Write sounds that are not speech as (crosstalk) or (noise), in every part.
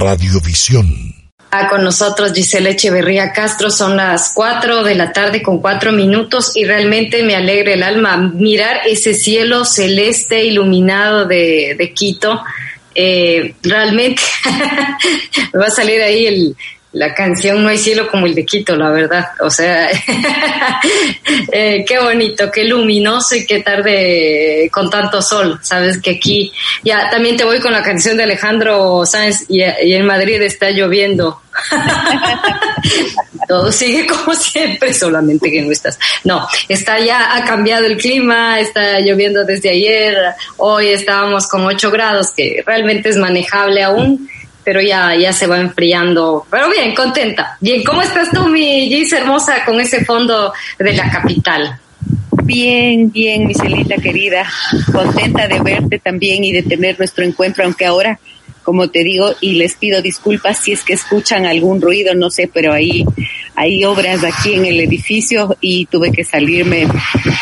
Radiovisión. Ah, con nosotros Giselle Echeverría Castro, son las 4 de la tarde con 4 minutos y realmente me alegra el alma mirar ese cielo celeste iluminado de, de Quito. Eh, realmente (laughs) me va a salir ahí el, la canción No hay cielo como el de Quito, la verdad. O sea, (laughs) eh, qué bonito, qué luminoso y qué tarde con tanto sol. Sabes que aquí, ya también te voy con la canción de Alejandro Sáenz y, en Madrid está lloviendo. (laughs) Todo sigue como siempre, solamente que no estás. No, está ya, ha cambiado el clima, está lloviendo desde ayer, hoy estábamos con 8 grados, que realmente es manejable aún pero ya, ya se va enfriando. Pero bien, contenta. Bien, ¿cómo estás tú, mi Gis hermosa, con ese fondo de la capital? Bien, bien, mi celita querida. Contenta de verte también y de tener nuestro encuentro, aunque ahora, como te digo, y les pido disculpas si es que escuchan algún ruido, no sé, pero ahí hay obras aquí en el edificio y tuve que salirme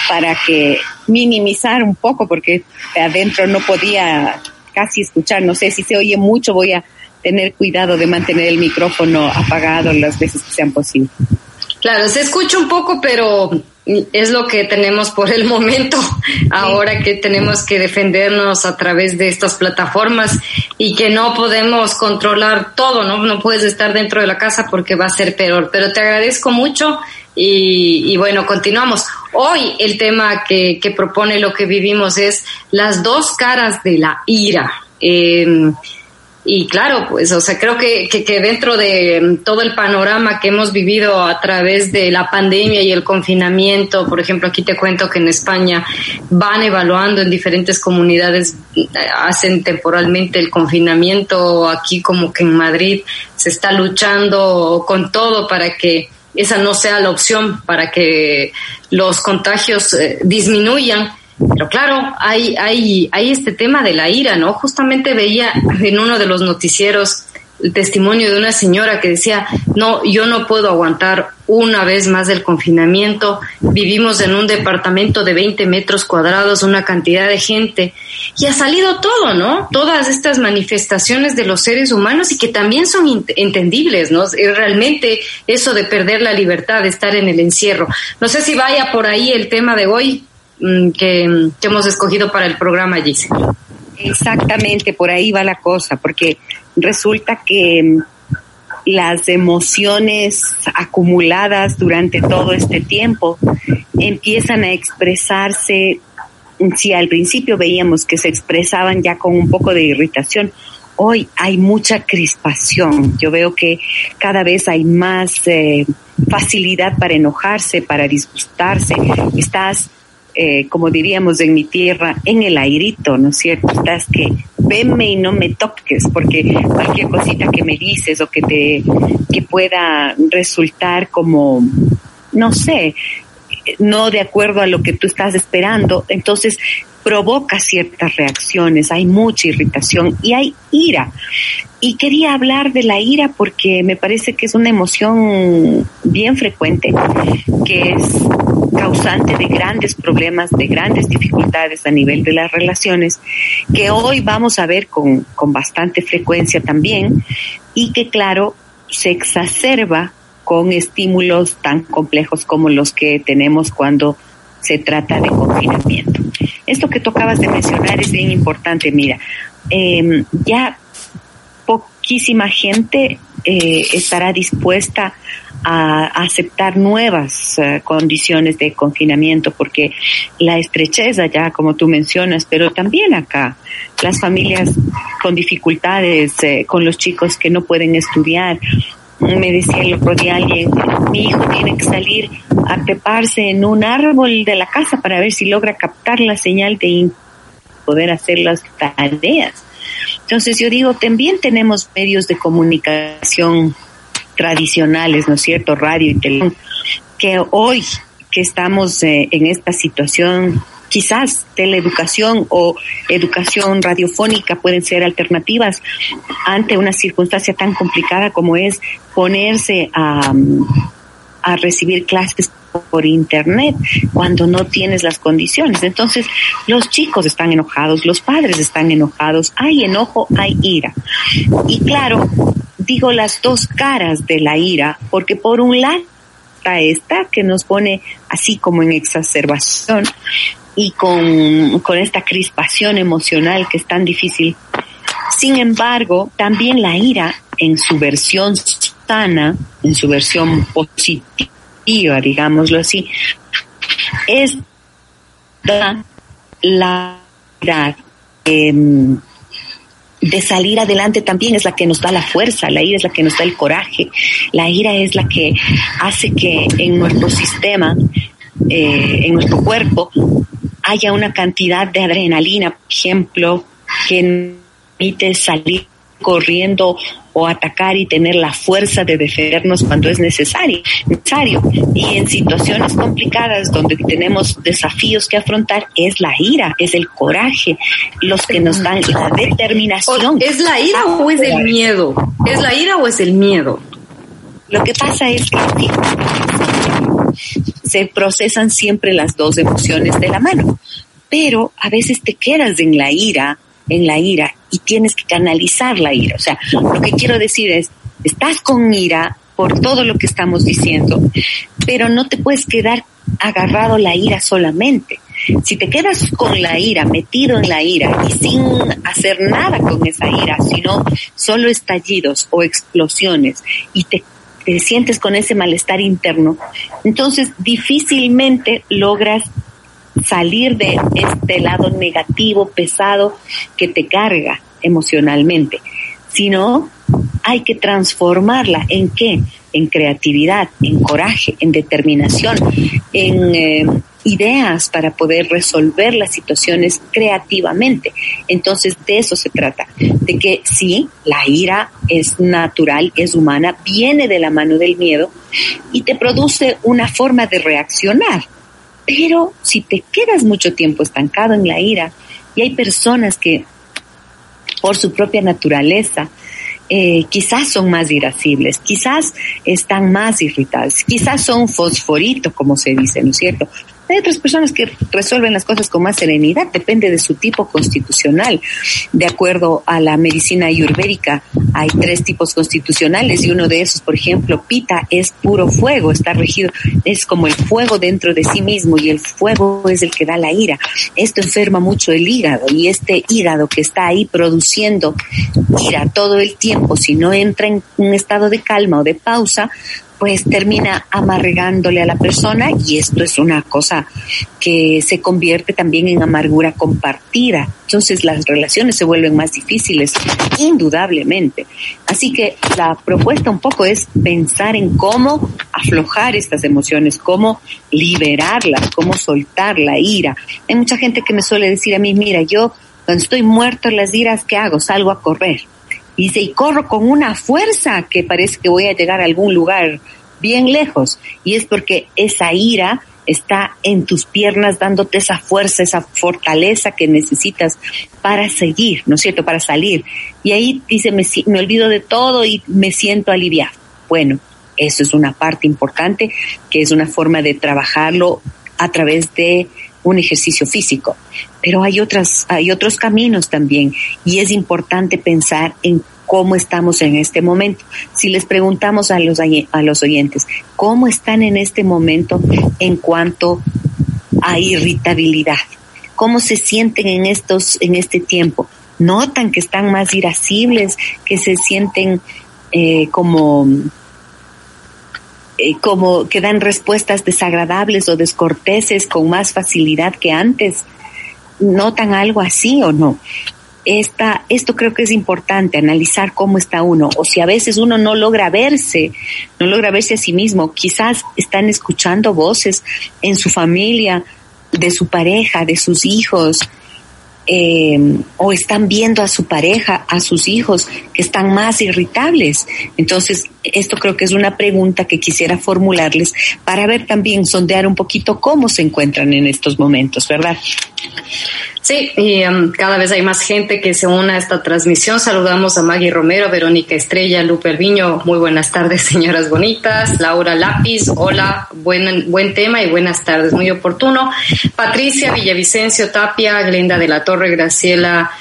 para que minimizar un poco porque adentro no podía casi escuchar, no sé si se oye mucho, voy a tener cuidado de mantener el micrófono apagado las veces que sean posibles. Claro, se escucha un poco, pero es lo que tenemos por el momento, (laughs) ahora que tenemos que defendernos a través de estas plataformas y que no podemos controlar todo, ¿no? No puedes estar dentro de la casa porque va a ser peor, pero te agradezco mucho y, y bueno, continuamos. Hoy el tema que, que, propone lo que vivimos es las dos caras de la ira. Eh, y claro, pues, o sea, creo que, que, que, dentro de mm, todo el panorama que hemos vivido a través de la pandemia y el confinamiento, por ejemplo, aquí te cuento que en España van evaluando en diferentes comunidades, eh, hacen temporalmente el confinamiento, aquí como que en Madrid se está luchando con todo para que esa no sea la opción, para que los contagios eh, disminuyan pero claro, hay, hay, hay este tema de la ira, ¿no? Justamente veía en uno de los noticieros el testimonio de una señora que decía, no, yo no puedo aguantar una vez más el confinamiento, vivimos en un departamento de 20 metros cuadrados, una cantidad de gente, y ha salido todo, ¿no? Todas estas manifestaciones de los seres humanos y que también son entendibles, ¿no? Realmente eso de perder la libertad, de estar en el encierro. No sé si vaya por ahí el tema de hoy, que, que, hemos escogido para el programa, Gise. Exactamente, por ahí va la cosa, porque resulta que mm, las emociones acumuladas durante todo este tiempo empiezan a expresarse, si al principio veíamos que se expresaban ya con un poco de irritación, hoy hay mucha crispación. Yo veo que cada vez hay más eh, facilidad para enojarse, para disgustarse. Estás eh, como diríamos en mi tierra, en el airito, ¿no es cierto? Estás que venme y no me toques, porque cualquier cosita que me dices o que te, que pueda resultar como, no sé, no de acuerdo a lo que tú estás esperando, entonces provoca ciertas reacciones, hay mucha irritación y hay ira. Y quería hablar de la ira porque me parece que es una emoción bien frecuente, que es causante de grandes problemas, de grandes dificultades a nivel de las relaciones, que hoy vamos a ver con, con bastante frecuencia también y que claro, se exacerba con estímulos tan complejos como los que tenemos cuando se trata de confinamiento. Esto que tocabas de mencionar es bien importante, mira, eh, ya poquísima gente eh, estará dispuesta a, aceptar nuevas eh, condiciones de confinamiento, porque la estrecheza ya, como tú mencionas, pero también acá, las familias con dificultades, eh, con los chicos que no pueden estudiar. Me decía el otro día alguien, mi hijo tiene que salir a treparse en un árbol de la casa para ver si logra captar la señal de poder hacer las tareas. Entonces yo digo, también tenemos medios de comunicación tradicionales, ¿no es cierto? Radio y televisión, que hoy que estamos eh, en esta situación, quizás teleeducación o educación radiofónica pueden ser alternativas ante una circunstancia tan complicada como es ponerse a, a recibir clases por internet cuando no tienes las condiciones. Entonces, los chicos están enojados, los padres están enojados, hay enojo, hay ira. Y claro, digo las dos caras de la ira, porque por un lado está esta que nos pone así como en exacerbación y con, con esta crispación emocional que es tan difícil. Sin embargo, también la ira en su versión sana, en su versión positiva, digámoslo así, es la, la eh, de salir adelante también es la que nos da la fuerza, la ira es la que nos da el coraje, la ira es la que hace que en nuestro sistema, eh, en nuestro cuerpo, haya una cantidad de adrenalina, por ejemplo, que permite salir corriendo o atacar y tener la fuerza de defendernos cuando es necesario, necesario. Y en situaciones complicadas donde tenemos desafíos que afrontar es la ira, es el coraje, los que nos dan la determinación. ¿Es la ira o es el miedo? ¿Es la ira o es el miedo? Lo que pasa es que se procesan siempre las dos emociones de la mano, pero a veces te quedas en la ira en la ira y tienes que canalizar la ira. O sea, lo que quiero decir es, estás con ira por todo lo que estamos diciendo, pero no te puedes quedar agarrado la ira solamente. Si te quedas con la ira, metido en la ira y sin hacer nada con esa ira, sino solo estallidos o explosiones y te, te sientes con ese malestar interno, entonces difícilmente logras salir de este lado negativo, pesado, que te carga emocionalmente, sino hay que transformarla en qué? En creatividad, en coraje, en determinación, en eh, ideas para poder resolver las situaciones creativamente. Entonces de eso se trata, de que sí, la ira es natural, es humana, viene de la mano del miedo y te produce una forma de reaccionar pero si te quedas mucho tiempo estancado en la ira, y hay personas que por su propia naturaleza eh, quizás son más irascibles, quizás están más irritadas, quizás son fosforito, como se dice, ¿no es cierto? Hay otras personas que resuelven las cosas con más serenidad, depende de su tipo constitucional. De acuerdo a la medicina ayurvédica, hay tres tipos constitucionales y uno de esos, por ejemplo, Pita, es puro fuego, está regido, es como el fuego dentro de sí mismo y el fuego es el que da la ira. Esto enferma mucho el hígado y este hígado que está ahí produciendo ira todo el tiempo, si no entra en un estado de calma o de pausa, pues termina amargándole a la persona y esto es una cosa que se convierte también en amargura compartida. Entonces las relaciones se vuelven más difíciles, indudablemente. Así que la propuesta un poco es pensar en cómo aflojar estas emociones, cómo liberarlas, cómo soltar la ira. Hay mucha gente que me suele decir a mí, mira, yo cuando estoy muerto en las iras, ¿qué hago? Salgo a correr y dice, y corro con una fuerza que parece que voy a llegar a algún lugar bien lejos. Y es porque esa ira está en tus piernas dándote esa fuerza, esa fortaleza que necesitas para seguir, ¿no es cierto? Para salir. Y ahí dice, me, me olvido de todo y me siento aliviado. Bueno, eso es una parte importante, que es una forma de trabajarlo a través de un ejercicio físico. Pero hay otras, hay otros caminos también y es importante pensar en cómo estamos en este momento. Si les preguntamos a los, a los oyentes, ¿cómo están en este momento en cuanto a irritabilidad? ¿Cómo se sienten en estos, en este tiempo? notan que están más irascibles, que se sienten eh, como eh, como que dan respuestas desagradables o descorteses con más facilidad que antes. ¿Notan algo así o no? Esta, esto creo que es importante, analizar cómo está uno, o si a veces uno no logra verse, no logra verse a sí mismo, quizás están escuchando voces en su familia, de su pareja, de sus hijos, eh, o están viendo a su pareja, a sus hijos, que están más irritables. Entonces, esto creo que es una pregunta que quisiera formularles para ver también, sondear un poquito cómo se encuentran en estos momentos, ¿verdad? Sí, y um, cada vez hay más gente que se une a esta transmisión. Saludamos a Maggie Romero, Verónica Estrella, Lupe Viño. Muy buenas tardes, (laughs) señoras bonitas. Laura Lápiz, hola, buen, buen tema y buenas tardes, muy oportuno. Patricia Villavicencio Tapia, Glenda de la Torre, Graciela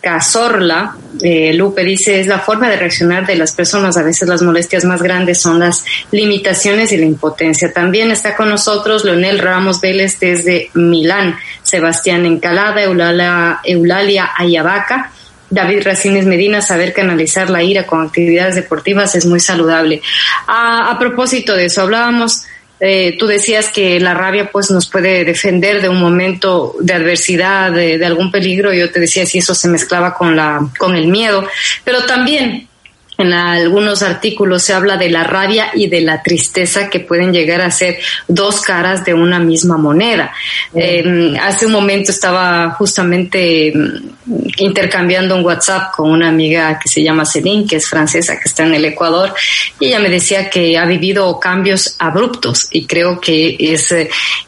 Cazorla, eh, Lupe dice, es la forma de reaccionar de las personas. A veces las molestias más grandes son las limitaciones y la impotencia. También está con nosotros Leonel Ramos Vélez desde Milán, Sebastián Encalada, Eulalia, Eulalia Ayabaca. David Racines Medina, saber canalizar la ira con actividades deportivas es muy saludable. a propósito de eso, hablábamos eh, tú decías que la rabia pues nos puede defender de un momento de adversidad, de, de, algún peligro. Yo te decía si eso se mezclaba con la, con el miedo, pero también en algunos artículos se habla de la rabia y de la tristeza que pueden llegar a ser dos caras de una misma moneda. Eh, hace un momento estaba justamente mm, intercambiando un WhatsApp con una amiga que se llama Celine, que es francesa, que está en el Ecuador, y ella me decía que ha vivido cambios abruptos y creo que es,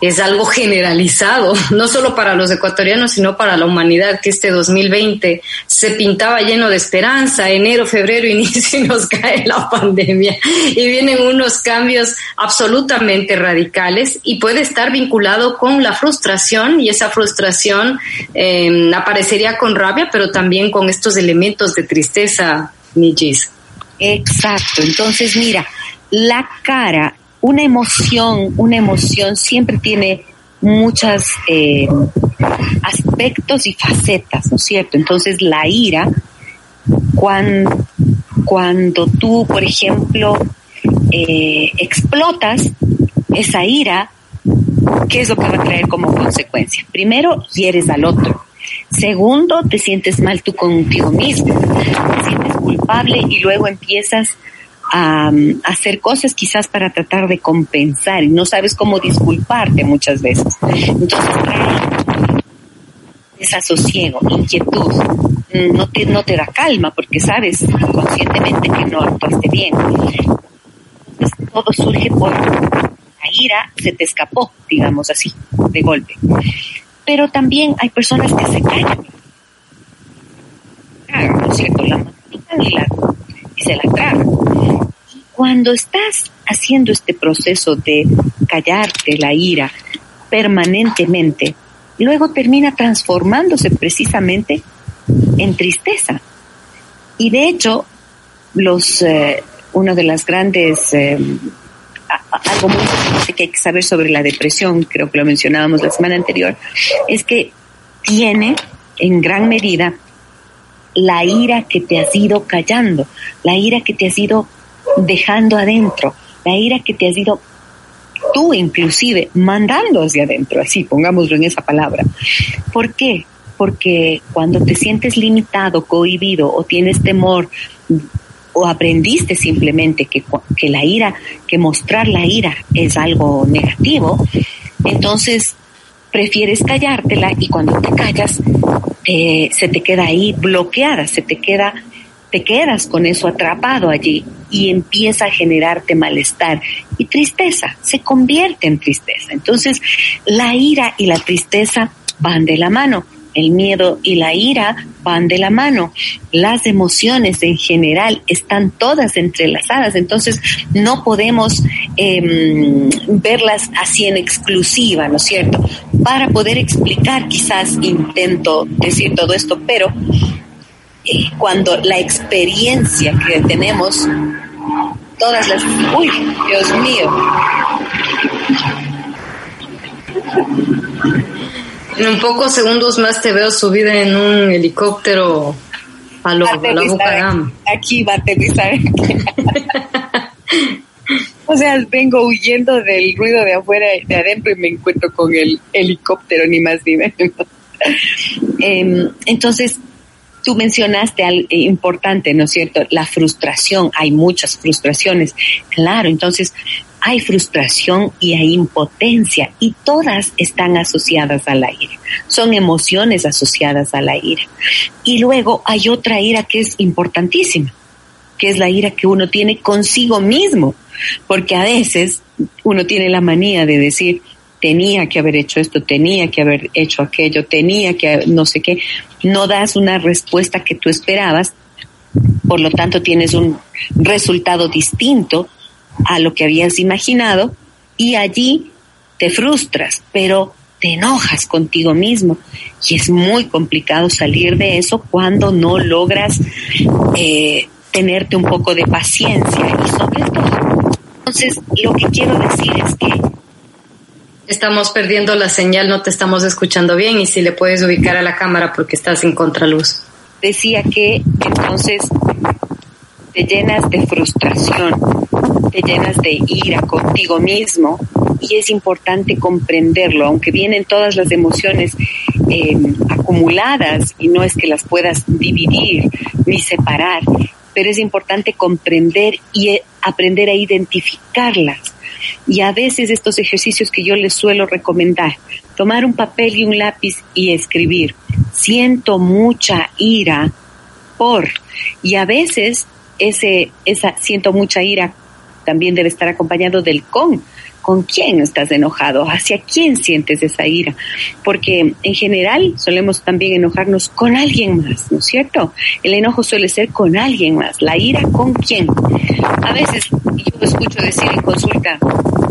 es algo generalizado, (laughs) no solo para los ecuatorianos, sino para la humanidad, que este 2020 se pintaba lleno de esperanza, enero, febrero, inicio (laughs) si nos cae la pandemia y vienen unos cambios absolutamente radicales y puede estar vinculado con la frustración y esa frustración em, aparecería con rabia, pero también con estos elementos de tristeza, Nijis. Exacto, entonces mira, la cara, una emoción, una emoción siempre tiene muchos em, aspectos y facetas, ¿no es cierto? Entonces la ira, cuando, cuando tú, por ejemplo, eh, explotas esa ira, ¿qué es lo que va a traer como consecuencia? Primero, hieres al otro. Segundo, te sientes mal tú contigo mismo, te sientes culpable y luego empiezas a, hacer cosas quizás para tratar de compensar y no sabes cómo disculparte muchas veces. Entonces, desasosiego, inquietud, mm, no te, no te da calma porque sabes conscientemente que no actuaste bien. Entonces, todo surge por la ira, se te escapó, digamos así, de golpe. Pero también hay personas que se callan. ¿no es cierto? La y, la, y se la tragan. Y cuando estás haciendo este proceso de callarte la ira permanentemente, luego termina transformándose precisamente en tristeza. Y de hecho, los, eh, uno de las grandes, eh, algo muy importante que hay que saber sobre la depresión, creo que lo mencionábamos la semana anterior, es que tiene en gran medida la ira que te has ido callando, la ira que te has ido dejando adentro, la ira que te has ido tú inclusive mandando hacia adentro, así pongámoslo en esa palabra. ¿Por qué? Porque cuando te sientes limitado, cohibido o tienes temor o aprendiste simplemente que, que la ira, que mostrar la ira es algo negativo, entonces prefieres callártela y cuando te callas eh, se te queda ahí bloqueada, se te queda te quedas con eso atrapado allí y empieza a generarte malestar y tristeza, se convierte en tristeza. Entonces, la ira y la tristeza van de la mano. El miedo y la ira van de la mano. Las emociones en general están todas entrelazadas, entonces no podemos em, verlas así en exclusiva, ¿no es cierto? Para poder explicar, quizás intento decir todo esto, pero cuando la experiencia que tenemos, todas las... Uy, Dios mío. En un pocos segundos más te veo subida en un helicóptero a lo, a la Aquí va a aterrizar. (laughs) o sea, vengo huyendo del ruido de afuera, de adentro y me encuentro con el helicóptero, ni más ni menos. (laughs) Em, entonces, tú mencionaste algo importante, ¿no es cierto? La frustración, hay muchas frustraciones. Claro, entonces hay frustración y hay impotencia y todas están asociadas a la ira. Son emociones asociadas a la ira. Y luego hay otra ira que es importantísima, que es la ira que uno tiene consigo mismo, porque a veces uno tiene la manía de decir, tenía que haber hecho esto, tenía que haber hecho aquello, tenía que no sé qué, no das una respuesta que tú esperabas, por lo tanto tienes un resultado distinto a lo que habías imaginado y allí te frustras, pero te enojas contigo mismo y es muy complicado salir de eso cuando no logras eh, tenerte un poco de paciencia y sobre todo. Entonces, lo que quiero decir es que Estamos perdiendo la señal, no te estamos escuchando bien y si le puedes ubicar a la cámara porque estás en contraluz. Decía que entonces te llenas de frustración, te llenas de ira contigo mismo y es importante comprenderlo, aunque vienen todas las emociones em, acumuladas y no es que las puedas dividir ni separar, pero es importante comprender y eh, aprender a identificarlas. Y a veces estos ejercicios que yo les suelo recomendar, tomar un papel y un lápiz y escribir, siento mucha ira por, y a veces ese, esa siento mucha ira también debe estar acompañado del con. ¿Con quién estás enojado? ¿Hacia quién sientes esa ira? Porque en general solemos también enojarnos con alguien más, ¿no es cierto? El enojo suele ser con alguien más. La ira con quién. A veces yo escucho decir en consulta,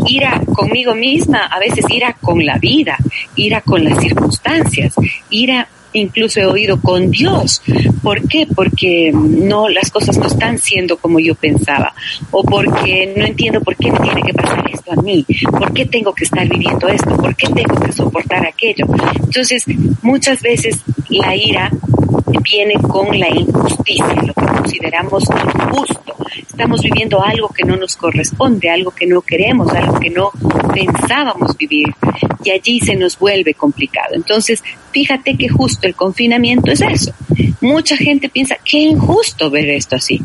ira conmigo misma, a veces ira con la vida, ira con las circunstancias, ira incluso he oído con Dios. ¿Por qué? Porque no, las cosas no están siendo como yo pensaba. O porque no entiendo por qué me tiene que pasar esto a mí. ¿Por qué tengo que estar viviendo esto? ¿Por qué tengo que soportar aquello? Entonces, muchas veces la ira viene con la injusticia, lo que consideramos injusto. Estamos viviendo algo que no nos corresponde, algo que no queremos, algo que no pensábamos vivir. Y allí se nos vuelve complicado. Entonces, fíjate que justo el confinamiento es eso. Mucha gente piensa, qué injusto ver esto así.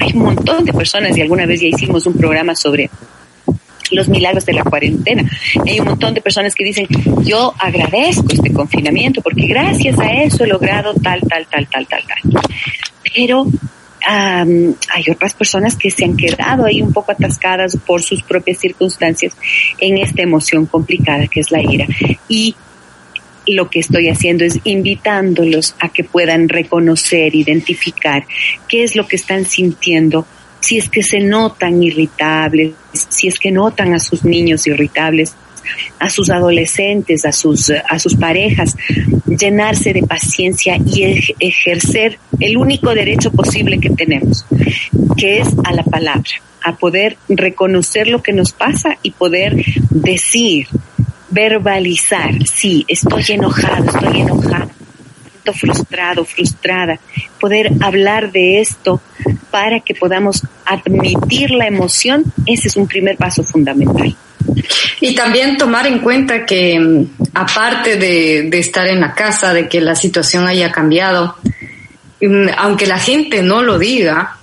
Hay un montón de personas y alguna vez ya hicimos un programa sobre los milagros de la cuarentena. Hay un montón de personas que dicen, yo agradezco este confinamiento porque gracias a eso he logrado tal, tal, tal, tal, tal, tal. Pero hay otras personas que se han quedado ahí un poco atascadas por sus propias circunstancias en esta emoción complicada que es la ira. Y lo que estoy haciendo es invitándolos a que puedan reconocer, identificar qué es lo que están sintiendo si es que se notan irritables, si es que notan a sus niños irritables, a sus adolescentes, a sus, a sus parejas, llenarse de paciencia y ejercer el único derecho posible que tenemos, que es a la palabra, a poder reconocer lo que nos pasa y poder decir, verbalizar, sí, estoy enojado, estoy enojada frustrado, frustrada, poder hablar de esto para que podamos admitir la emoción, ese es un primer paso fundamental. Y también tomar en cuenta que mm, aparte de, estar en la casa, de que la situación haya cambiado, mm, aunque la gente no lo diga,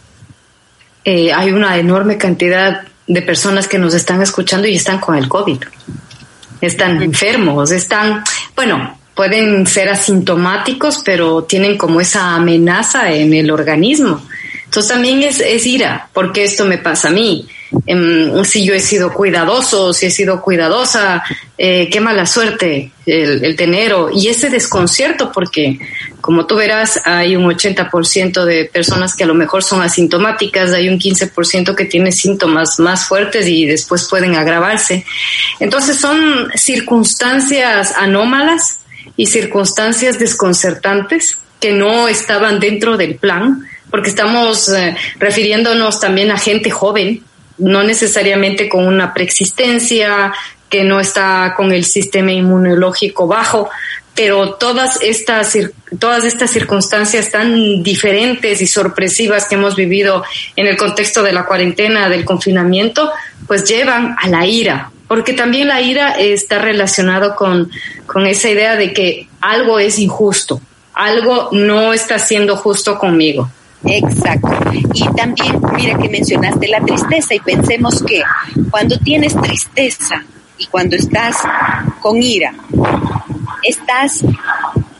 eh, hay una enorme cantidad de personas que nos están escuchando y están con el COVID. Están enfermos, están, bueno, pueden ser asintomáticos, pero tienen como esa amenaza en el organismo. Entonces también es, es ira, porque esto me pasa a mí. Em, si yo he sido cuidadoso, si he sido cuidadosa, eh, qué mala suerte el, el, tener, y ese desconcierto, porque como tú verás, hay un 80% de personas que a lo mejor son asintomáticas, hay un 15% que tiene síntomas más fuertes y después pueden agravarse. Entonces son circunstancias anómalas y circunstancias desconcertantes que no estaban dentro del plan, porque estamos eh, refiriéndonos también a gente joven, no necesariamente con una preexistencia, que no está con el sistema inmunológico bajo, pero todas estas, todas estas circunstancias tan diferentes y sorpresivas que hemos vivido en el contexto de la cuarentena, del confinamiento, pues llevan a la ira, porque también la ira está relacionado con, con esa idea de que algo es injusto, algo no está siendo justo conmigo. Exacto. Y también, mira que mencionaste la tristeza y pensemos que cuando tienes tristeza y cuando estás con ira, estás...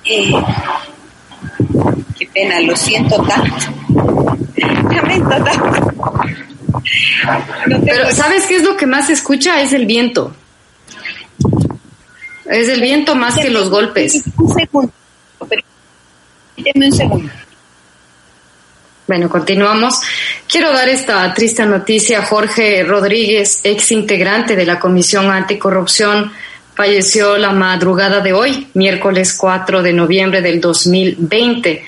Eh, qué pena, lo siento tanto. (laughs) Lamento tanto. Pero ¿sabes qué es lo que más se escucha? Es el viento. Es el viento más que los golpes. Un segundo. Deme un segundo. Bueno, continuamos. Quiero dar esta triste noticia. Jorge Rodríguez, ex integrante de la Comisión Anticorrupción, falleció la madrugada de hoy, miércoles 4 de noviembre del 2020.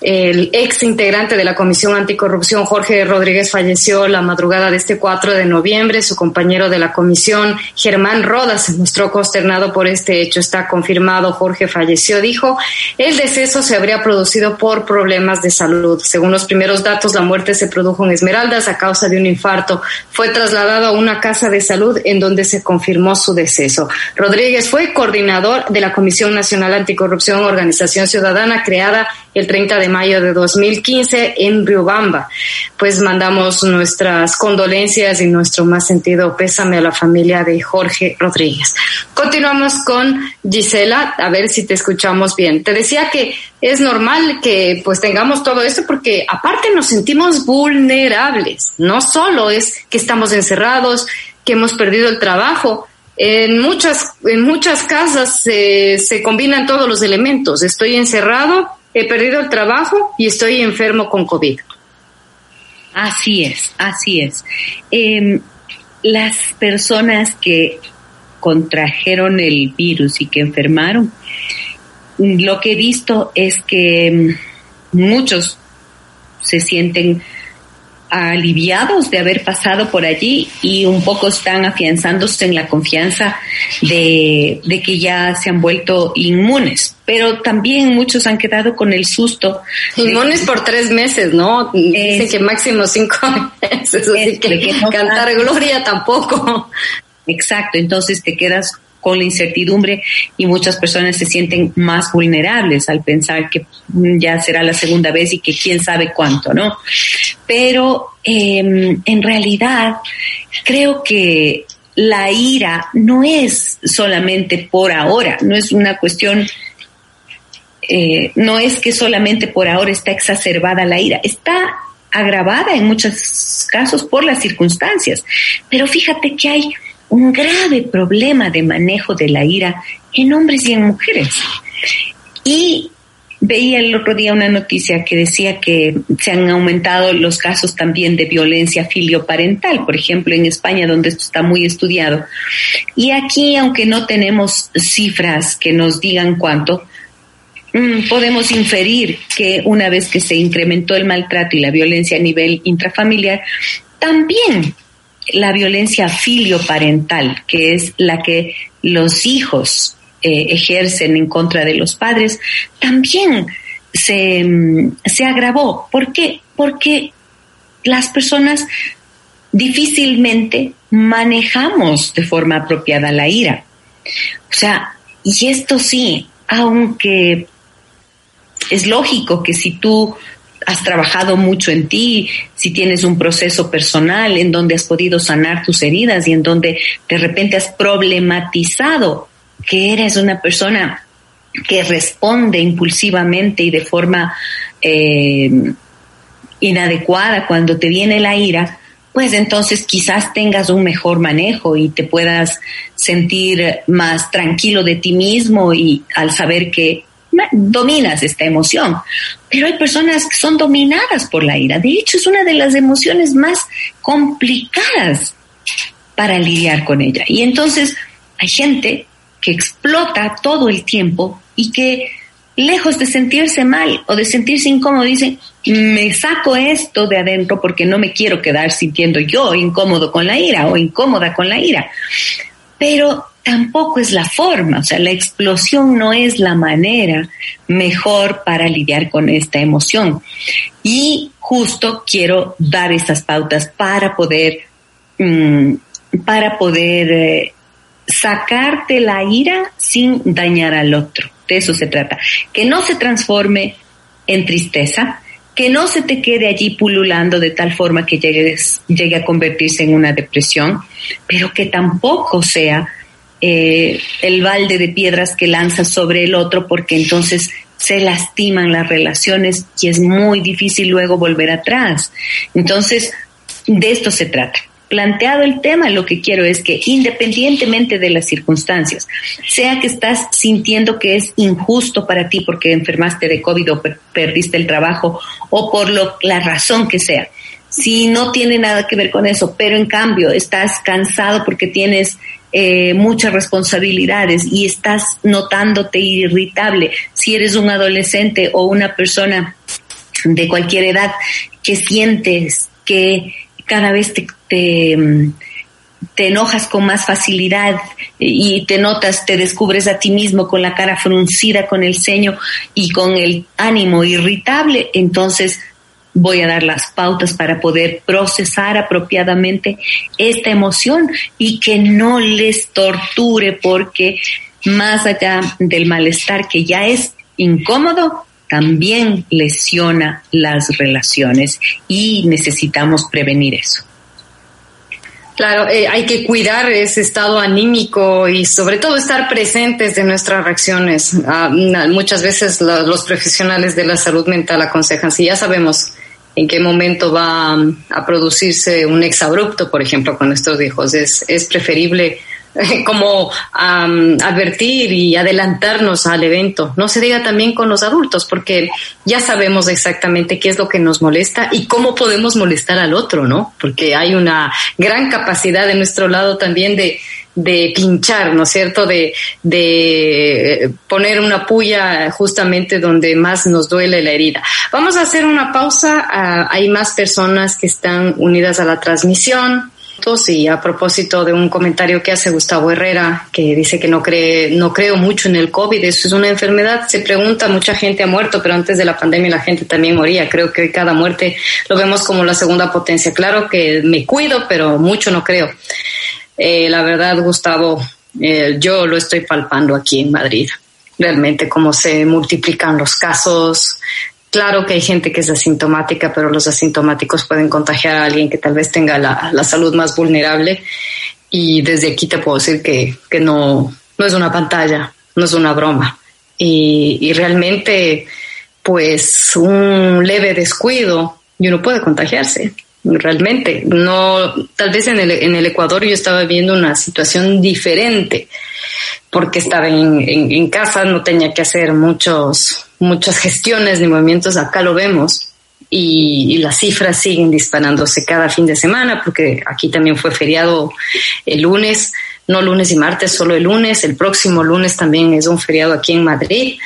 El ex integrante de la Comisión Anticorrupción, Jorge Rodríguez, falleció la madrugada de este 4 de noviembre. Su compañero de la comisión, Germán Rodas, se mostró consternado por este hecho. Está confirmado, Jorge falleció, dijo. El deceso se habría producido por problemas de salud. Según los primeros datos, la muerte se produjo en Esmeraldas a causa de un infarto. Fue trasladado a una casa de salud en donde se confirmó su deceso. Rodríguez fue coordinador de la Comisión Nacional Anticorrupción, organización ciudadana creada el 30 de mayo de 2015 en Riobamba. Pues mandamos nuestras condolencias y nuestro más sentido pésame a la familia de Jorge Rodríguez. Continuamos con Gisela, a ver si te escuchamos bien. Te decía que es normal que pues tengamos todo esto porque aparte nos sentimos vulnerables. No solo es que estamos encerrados, que hemos perdido el trabajo, en muchas, en muchas casas se, se combinan todos los elementos. Estoy encerrado, he perdido el trabajo y estoy enfermo con COVID. Así es, así es. Em, las personas que contrajeron el virus y que enfermaron, lo que he visto es que em, muchos se sienten aliviados de haber pasado por allí y un poco están afianzándose en la confianza de, que ya se han vuelto inmunes. Pero también muchos han quedado con el susto. Inmunes por tres meses, ¿no? Dicen que máximo cinco (laughs) meses, así que, cantar gloria tampoco. Exacto, entonces te quedas con la incertidumbre y muchas personas se sienten más vulnerables al pensar que ya será la segunda vez y que quién sabe cuánto, ¿no? Pero em, en realidad creo que la ira no es solamente por ahora, no es una cuestión, eh, no es que solamente por ahora está exacerbada la ira, está agravada en muchos casos por las circunstancias. Pero fíjate que hay un grave problema de manejo de la ira en hombres y en mujeres. Y veía el otro día una noticia que decía que se han aumentado los casos también de violencia filioparental, por ejemplo, en España, donde esto está muy estudiado. Y aquí, aunque no tenemos cifras que nos digan cuánto, mm, podemos inferir que una vez que se incrementó el maltrato y la violencia a nivel intrafamiliar, también la violencia filioparental, que es la que los hijos eh, ejercen en contra de los padres, también se, mm, se agravó. ¿Por qué? Porque las personas difícilmente manejamos de forma apropiada la ira. O sea, y esto sí, aunque es lógico que si tú has trabajado mucho en ti, si tienes un proceso personal en donde has podido sanar tus heridas y en donde de repente has problematizado que eres una persona que responde impulsivamente y de forma eh, inadecuada cuando te viene la ira, pues entonces quizás tengas un mejor manejo y te puedas sentir más tranquilo de ti mismo y al saber que dominas esta emoción. Pero hay personas que son dominadas por la ira. De hecho, es una de las emociones más complicadas para lidiar con ella. Y entonces hay gente que explota todo el tiempo y que lejos de sentirse mal o de sentirse incómodo, dice, me saco esto de adentro porque no me quiero quedar sintiendo yo incómodo con la ira o incómoda con la ira. Pero tampoco es la forma, o sea, la explosión no es la manera mejor para lidiar con esta emoción. Y justo quiero dar esas pautas para poder, mm, para poder eh, sacarte la ira sin dañar al otro. De eso se trata. Que no se transforme en tristeza, que no se te quede allí pululando de tal forma que llegues, llegue a convertirse en una depresión, pero que tampoco sea eh, el balde de piedras que lanzas sobre el otro porque entonces se lastiman las relaciones y es muy difícil luego volver atrás. Entonces, de esto se trata. Planteado el tema, lo que quiero es que independientemente de las circunstancias, sea que estás sintiendo que es injusto para ti porque enfermaste de COVID o perdiste el trabajo o por lo, la razón que sea, si no tiene nada que ver con eso, pero en cambio estás cansado porque tienes eh, muchas responsabilidades y estás notándote irritable, si eres un adolescente o una persona de cualquier edad que sientes que cada vez te, te, te, enojas con más facilidad y te notas, te descubres a ti mismo con la cara fruncida, con el ceño y con el ánimo irritable, entonces voy a dar las pautas para poder procesar apropiadamente esta emoción y que no les torture porque más allá del malestar que ya es incómodo, también lesiona las relaciones y necesitamos prevenir eso. Claro, eh, hay que cuidar ese estado anímico y sobre todo estar presentes de nuestras reacciones. Ah, muchas veces los profesionales de la salud mental aconsejan, si ya sabemos en qué momento va a producirse un exabrupto, por ejemplo, con nuestros hijos. Es, es preferible (laughs) como advertir y adelantarnos al evento. No se diga también con los adultos, porque ya sabemos exactamente qué es lo que nos molesta y cómo podemos molestar al otro, ¿no? Porque hay una gran capacidad de nuestro lado también de, de pinchar, ¿no es cierto? De, de poner una puya justamente donde más nos duele la herida. Vamos a hacer una pausa. Ah, hay más personas que están unidas a la transmisión. Y a propósito de un comentario que hace Gustavo Herrera, que dice que no cree, no creo mucho en el COVID, eso es una enfermedad. Se pregunta, mucha gente ha muerto, pero antes de la pandemia la gente también moría. Creo que cada muerte lo vemos como la segunda potencia. Claro que me cuido, pero mucho no creo. Eh, la verdad, Gustavo, eh, yo lo estoy palpando aquí en Madrid. Realmente cómo se multiplican los casos. Claro que hay gente que es asintomática, pero los asintomáticos pueden contagiar a alguien que tal vez tenga la, la salud más vulnerable. Y desde aquí te puedo decir que, que no, no es una pantalla, no es una broma. Y, y realmente, pues un leve descuido y uno puede contagiarse realmente. No, tal vez en el, en el Ecuador yo estaba viendo una situación diferente porque estaba en, en, casa, no tenía que hacer muchos, muchas gestiones ni movimientos, acá lo vemos. Y, y, las cifras siguen disparándose cada fin de semana, porque aquí también fue feriado el lunes, no lunes y martes, solo el lunes, el próximo lunes también es un feriado aquí en Madrid,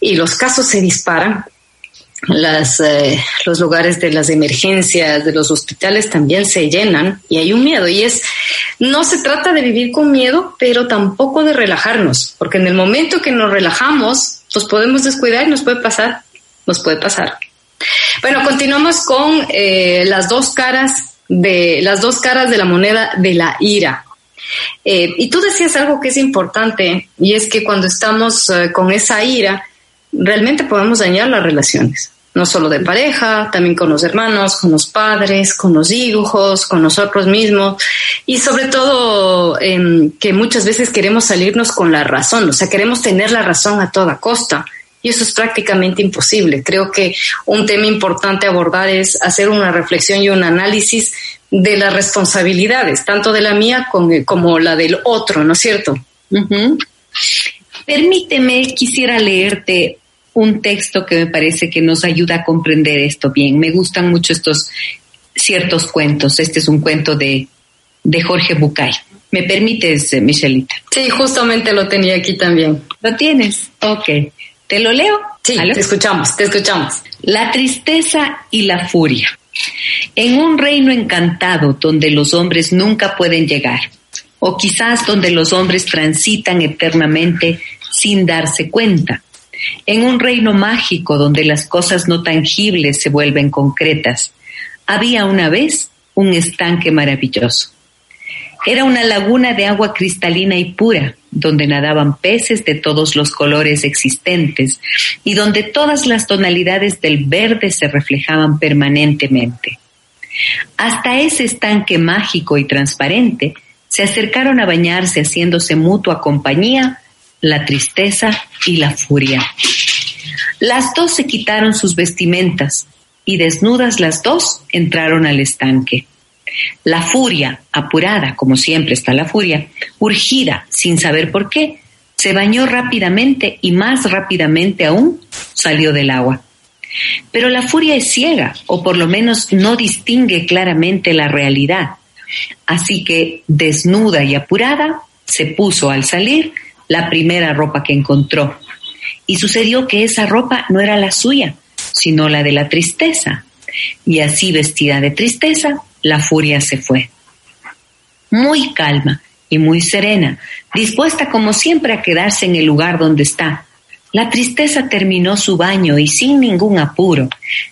y los casos se disparan eh, los lugares de las emergencias, de los hospitales también se llenan y hay un miedo. Y es, no se trata de vivir con miedo, pero tampoco de relajarnos, porque en el momento que nos relajamos, nos podemos descuidar y nos puede pasar, nos puede pasar. Bueno, continuamos con eh, las dos caras de las dos caras de la moneda de la ira. Eh, y tú decías algo que es importante y es que cuando estamos con esa ira, realmente podemos dañar las relaciones no solo de pareja, también con los hermanos, con los padres, con los hijos, con nosotros mismos y sobre todo em, que muchas veces queremos salirnos con la razón, o sea, queremos tener la razón a toda costa. Y eso es prácticamente imposible. Creo que un tema importante a abordar es hacer una reflexión y un análisis de las responsabilidades, tanto de la mía como, la del otro, ¿no es cierto? Permíteme, quisiera leerte un texto que me parece que nos ayuda a comprender esto bien. Me gustan mucho estos ciertos cuentos. Este es un cuento de, de Jorge Bucay. ¿Me permites, eh, Michelita? Sí, justamente lo tenía aquí también. ¿Lo tienes? Ok. ¿Te lo leo? Sí, te escuchamos, te escuchamos. La tristeza y la furia. En un reino encantado donde los hombres nunca pueden llegar, o quizás donde los hombres transitan eternamente sin darse cuenta, en un reino mágico donde las cosas no tangibles se vuelven concretas. Había una vez un estanque maravilloso. Era una laguna de agua cristalina y pura, donde nadaban peces de todos los colores existentes y donde todas las tonalidades del verde se reflejaban permanentemente. Hasta ese estanque mágico y transparente se acercaron a bañarse haciéndose mutua compañía la tristeza y la furia. Las dos se quitaron sus vestimentas y desnudas las dos entraron al estanque. La furia, apurada, como siempre está la furia, urgida, sin saber por qué, se bañó rápidamente y más rápidamente aún salió del agua. Pero la furia es ciega, o por lo menos no distingue claramente la realidad. Así que, desnuda y apurada, se puso al salir la primera ropa que encontró. Y sucedió que esa ropa no era la suya, sino la de la tristeza. Y así vestida de tristeza, la furia se fue. Muy calma y muy serena, dispuesta como siempre a quedarse en el lugar donde está. La tristeza terminó su baño y sin ningún apuro,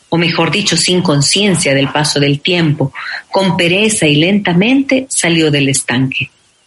o mejor dicho, sin conciencia del paso del tiempo, con pereza y lentamente salió del estanque.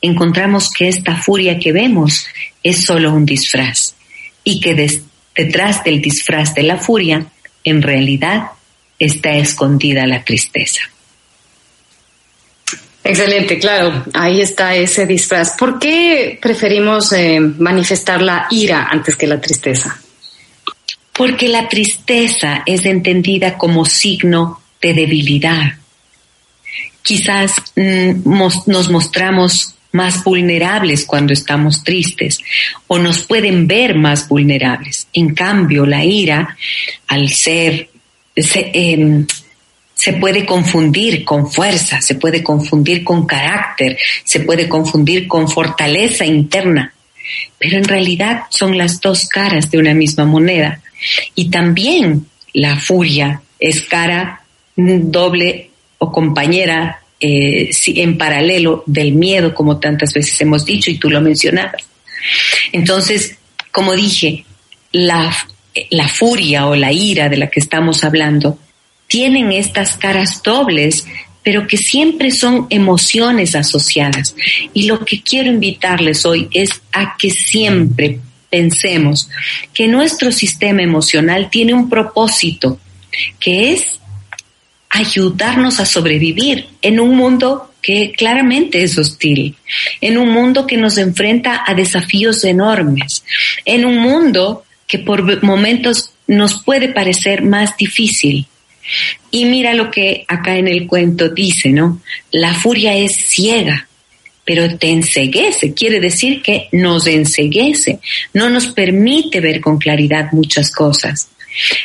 encontramos que esta furia que vemos es solo un disfraz y que detrás del disfraz de la furia, en realidad, está escondida la tristeza. Excelente, claro, ahí está ese disfraz. ¿Por qué preferimos eh, manifestar la ira antes que la tristeza? Porque la tristeza es entendida como signo de debilidad. Quizás mm, nos mostramos más vulnerables cuando estamos tristes o nos pueden ver más vulnerables. En cambio, la ira, al ser, se, em, se puede confundir con fuerza, se puede confundir con carácter, se puede confundir con fortaleza interna, pero en realidad son las dos caras de una misma moneda. Y también la furia es cara doble o compañera eh, en paralelo del miedo, como tantas veces hemos dicho y tú lo mencionabas. Entonces, como dije, la, la furia o la ira de la que estamos hablando tienen estas caras dobles, pero que siempre son emociones asociadas. Y lo que quiero invitarles hoy es a que siempre pensemos que nuestro sistema emocional tiene un propósito, que es ayudarnos a sobrevivir en un mundo que claramente es hostil, en un mundo que nos enfrenta a desafíos enormes, en un mundo que por momentos nos puede parecer más difícil. Y mira lo que acá en el cuento dice, ¿no? La furia es ciega, pero te enseguece, quiere decir que nos enseguece, no nos permite ver con claridad muchas cosas.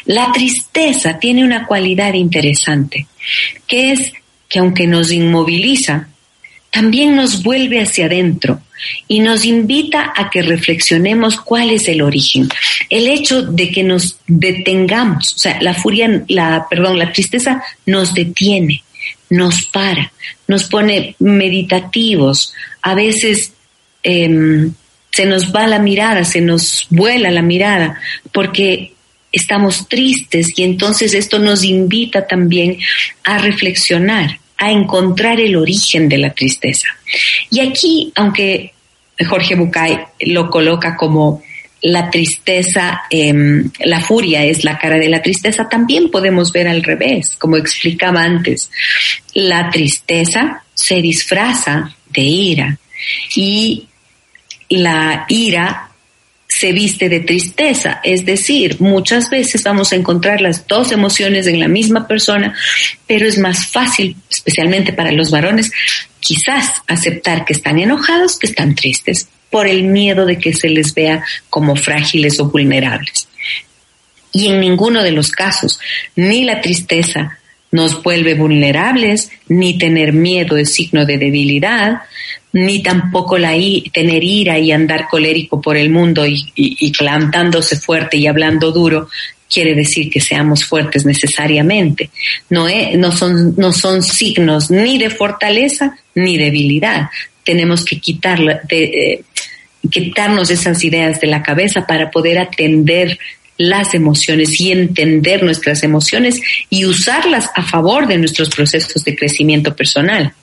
La tristeza tiene una cualidad interesante, que es que aunque nos inmoviliza, también nos vuelve hacia adentro y nos invita a que reflexionemos cuál es el origen. El hecho de que nos detengamos, o sea, la furia, la, perdón, la tristeza nos detiene, nos para, nos pone meditativos, a veces em, se nos va la mirada, se nos vuela la mirada, porque estamos tristes y entonces esto nos invita también a reflexionar, a encontrar el origen de la tristeza. Y aquí, aunque Jorge Bucay lo coloca como la tristeza, em, la furia es la cara de la tristeza, también podemos ver al revés, como explicaba antes. La tristeza se disfraza de ira y la ira se viste de tristeza. Es decir, muchas veces vamos a encontrar las dos emociones en la misma persona, pero es más fácil, especialmente para los varones, quizás aceptar que están enojados que están tristes. por el miedo de que se les vea como frágiles o vulnerables. Y en ninguno de los casos, ni la tristeza nos vuelve vulnerables, ni tener miedo es signo de debilidad, ni tampoco la tener ira y andar colérico por el mundo y, y, plantándose fuerte y hablando duro quiere decir que seamos fuertes necesariamente. No, no, son, no son signos ni de fortaleza ni debilidad. Tenemos que quitarla, de, eh, quitarnos esas ideas de la cabeza para poder atender las emociones y entender nuestras emociones y usarlas a favor de nuestros procesos de crecimiento personal.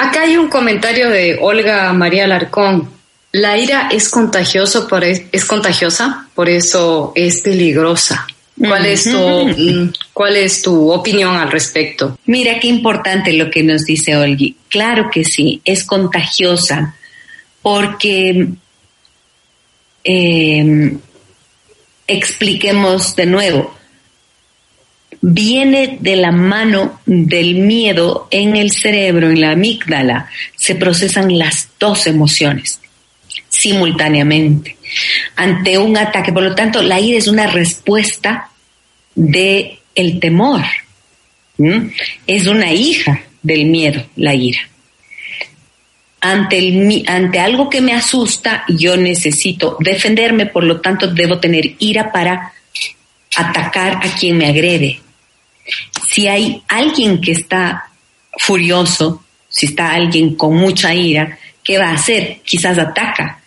Acá hay un comentario de Olga María Larcón. La ira es contagioso, por es, contagiosa, por eso es peligrosa. ¿Cuál es, tu, mm, ¿Cuál es tu opinión al respecto? Mira qué importante lo que nos dice Olgi. Claro que sí, es contagiosa porque eh, expliquemos de nuevo. Viene de la mano del miedo en el cerebro, en la amígdala, se procesan las dos emociones simultáneamente ante un ataque. Por lo tanto, la ira es una respuesta de el temor. Es una hija del miedo, la ira ante, el, ante algo que me asusta, yo necesito defenderme, por lo tanto debo tener ira para atacar a quien me agrede. Si hay alguien que está furioso, si está alguien con mucha ira, ¿qué va a hacer? Quizás ataca.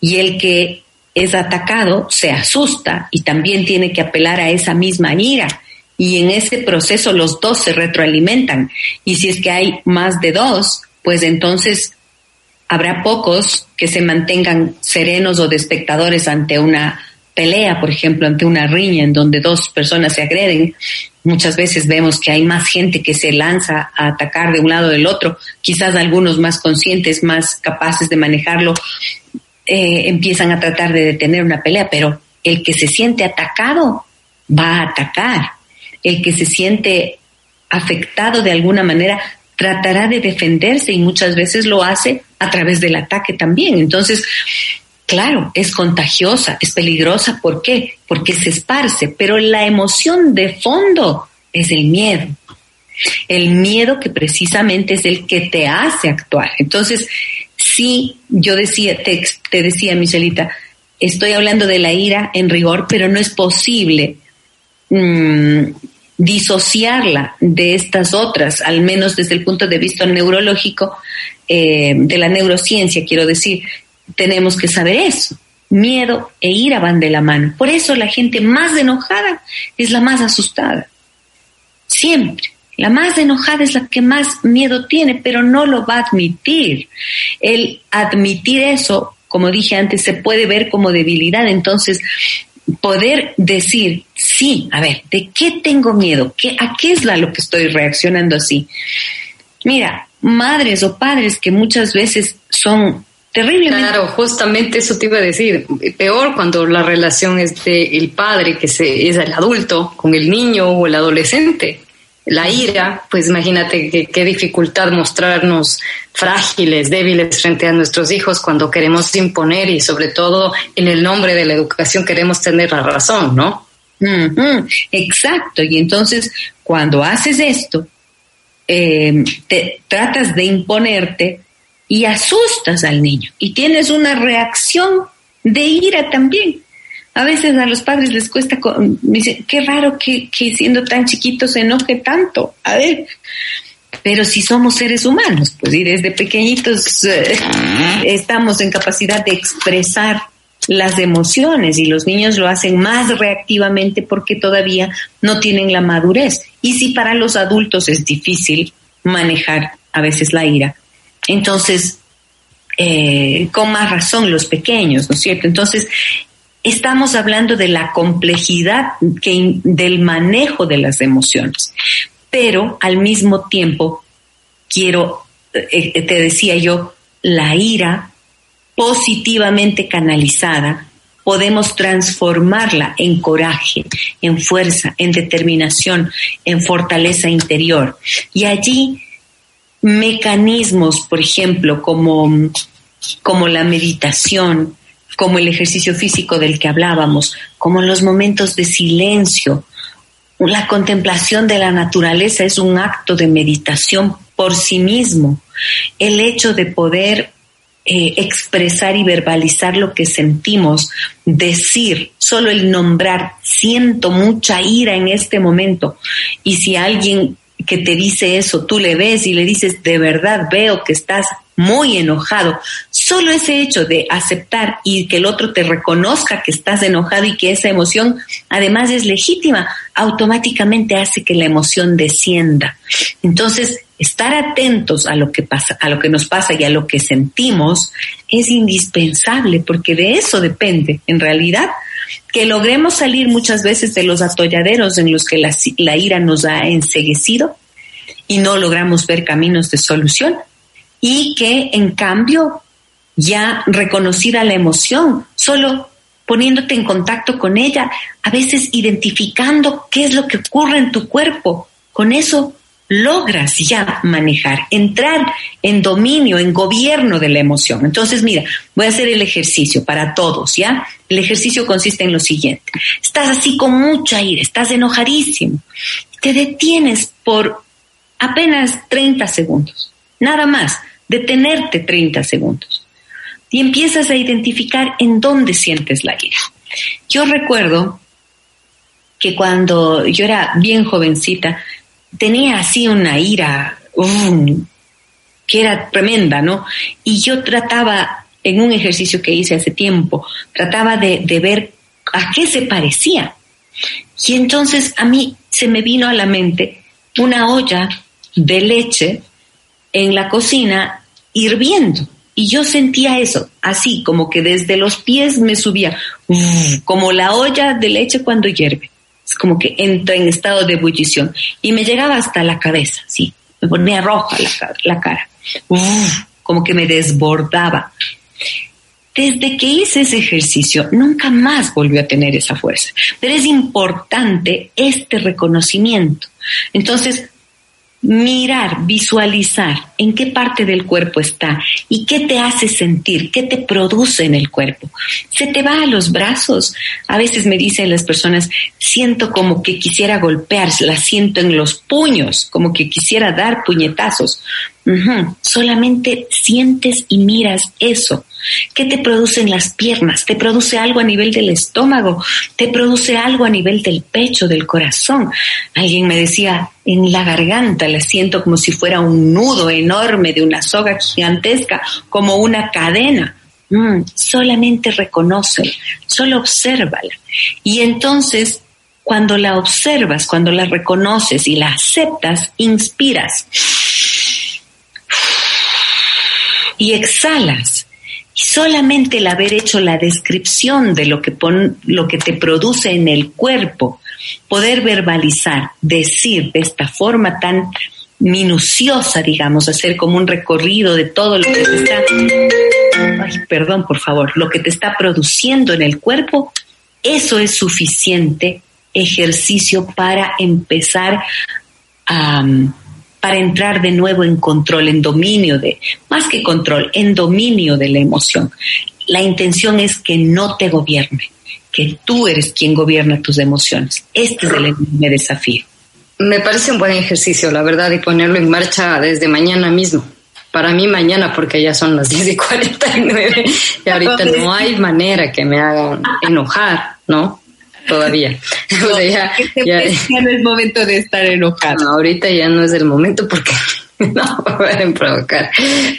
Y el que es atacado se asusta y también tiene que apelar a esa misma ira. Y en ese proceso los dos se retroalimentan. Y si es que hay más de dos, pues entonces habrá pocos que se mantengan serenos o de espectadores ante una pelea, por ejemplo, ante una riña en donde dos personas se agreden. Muchas veces vemos que hay más gente que se lanza a atacar de un lado del otro, quizás algunos más conscientes, más capaces de manejarlo, eh, empiezan a tratar de detener una pelea, pero el que se siente atacado va a atacar. El que se siente afectado de alguna manera tratará de defenderse y muchas veces lo hace a través del ataque también. Entonces, claro, es contagiosa, es peligrosa. ¿Por qué? Porque se esparce, pero la emoción de fondo es el miedo. El miedo que precisamente es el que te hace actuar. Entonces, sí, yo decía, te, decía, Michelita, estoy hablando de la ira en rigor, pero no es posible mm, disociarla de estas otras, al menos desde el punto de vista neurológico, eh, de la neurociencia, quiero decir, tenemos que saber eso. Miedo e ira van de la mano. Por eso la gente más enojada es la más asustada. Siempre. La más enojada es la que más miedo tiene, pero no lo va a admitir. El admitir eso, como dije antes, se puede ver como debilidad. Entonces, poder decir, sí, a ver, ¿de qué tengo miedo? ¿Qué, ¿A qué es lo que estoy reaccionando así? Mira, madres o padres que muchas veces son terriblemente... Claro, justamente eso te iba a decir. Peor cuando la relación es de el padre, que se, es el adulto, con el niño o el adolescente. La ira, pues imagínate qué dificultad mostrarnos frágiles, débiles frente a nuestros hijos cuando queremos imponer y sobre todo en el nombre de la educación queremos tener la razón, ¿no? Exacto, y entonces cuando haces esto, em, te tratas de imponerte y asustas al niño y tienes una reacción de ira también. A veces a los padres les cuesta, me dicen, qué raro que, siendo tan chiquito se enoje tanto. A ver, pero si somos seres humanos, pues y desde pequeñitos eh, estamos en capacidad de expresar las emociones y los niños lo hacen más reactivamente porque todavía no tienen la madurez. Y si para los adultos es difícil manejar a veces la ira, entonces, eh, con más razón los pequeños, ¿no es cierto? Entonces, estamos hablando de la complejidad del manejo de las emociones. Pero al mismo tiempo, quiero, eh, eh, te decía yo, la ira positivamente canalizada, podemos transformarla en coraje, en fuerza, en determinación, en fortaleza interior. Y allí mecanismos, por ejemplo, como como la meditación, como el ejercicio físico del que hablábamos, como los momentos de silencio. La contemplación de la naturaleza es un acto de meditación por sí mismo. El hecho de poder eh, expresar y verbalizar lo que sentimos, decir, solo el nombrar, siento mucha ira en este momento. Y si alguien que te dice eso, tú le ves y le dices, de verdad veo que estás muy enojado. Solo ese hecho de aceptar y que el otro te reconozca que estás enojado y que esa emoción además es legítima, automáticamente hace que la emoción descienda. Entonces, estar atentos a lo que pasa, a lo que nos pasa y a lo que sentimos es indispensable porque de eso depende, en realidad, que logremos salir muchas veces de los atolladeros en los que la, ira nos ha enseguecido y no logramos ver caminos de solución. Y que en cambio ya reconocida la emoción, solo poniéndote en contacto con ella, a veces identificando qué es lo que ocurre en tu cuerpo, con eso logras ya manejar, entrar en dominio, en gobierno de la emoción. Entonces, mira, voy a hacer el ejercicio para todos, ¿ya? El ejercicio consiste en lo siguiente. Estás así con mucha ira, estás enojadísimo. Te detienes por apenas 30 segundos, nada más detenerte 30 segundos y empiezas a identificar en dónde sientes la ira. Yo recuerdo que cuando yo era bien jovencita, tenía así una ira que era tremenda, ¿no? Y yo trataba, en un ejercicio que hice hace tiempo, trataba de, ver a qué se parecía. Y entonces a mí se me vino a la mente una olla de leche en la cocina hirviendo. Y yo sentía eso, así como que desde los pies me subía, como la olla de leche cuando hierve. Como que entra en estado de ebullición. Y me llegaba hasta la cabeza, sí. Me ponía roja la, cara. como que me desbordaba. Desde que hice ese ejercicio, nunca más volvió a tener esa fuerza. Pero es importante este reconocimiento. Entonces, mirar, visualizar en qué parte del cuerpo está y qué te hace sentir, qué te produce en el cuerpo. Se te va a los brazos. A veces me dicen las personas, siento como que quisiera golpear, la siento en los puños, como que quisiera dar puñetazos. Solamente sientes y miras eso. ¿Qué te producen las piernas? ¿Te produce algo a nivel del estómago? ¿Te produce algo a nivel del pecho, del corazón? Alguien me decía, en la garganta la siento como si fuera un nudo enorme de una soga gigantesca, como una cadena. Mm, solamente reconoce, solo obsérvala. Y entonces, cuando la observas, cuando la reconoces y la aceptas, inspiras y exhalas. Solamente el haber hecho la descripción de lo que, lo que te produce en el cuerpo, poder verbalizar, decir de esta forma tan minuciosa, digamos, hacer como un recorrido de todo lo que te está, perdón, por favor, lo que te está produciendo en el cuerpo, eso es suficiente ejercicio para empezar a, para entrar de nuevo en control, en dominio de, más que control, en dominio de la emoción. La intención es que no te gobierne, que tú eres quien gobierna tus emociones. Este es el enorme desafío. Me parece un buen ejercicio, la verdad, y ponerlo en marcha desde mañana mismo. Para mí mañana, porque ya son las (laughs) 10 y 49 y ahorita no hay manera que me hagan enojar, ¿no? Todavía. (laughs) (laughs) o sea, ya, ya, no es momento de estar enojado. ahorita ya no es el momento porque (laughs) no pueden provocar.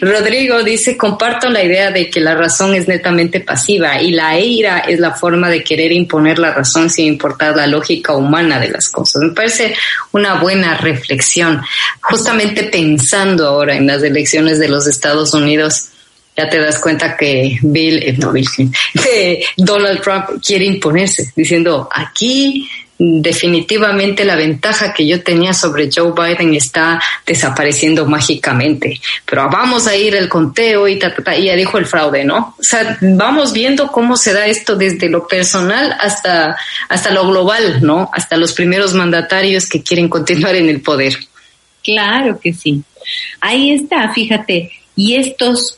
Rodrigo dice, comparto la idea de que la razón es netamente pasiva y la ira es la forma de querer imponer la razón sin importar la lógica humana de las cosas. Me parece una buena reflexión. Justamente pensando ahora en las elecciones de los Estados Unidos, ya te das cuenta que Bill, eh, no Bill, (laughs) que Donald Trump quiere imponerse, diciendo aquí definitivamente la ventaja que yo tenía sobre Joe Biden está desapareciendo mágicamente. Pero vamos a ir el conteo y, ta, y ya dijo el fraude, ¿no? O sea, vamos viendo cómo se da esto desde lo personal hasta, hasta lo global, ¿no? Hasta los primeros mandatarios que quieren continuar en el poder. Claro que sí. Ahí está, fíjate. Y estos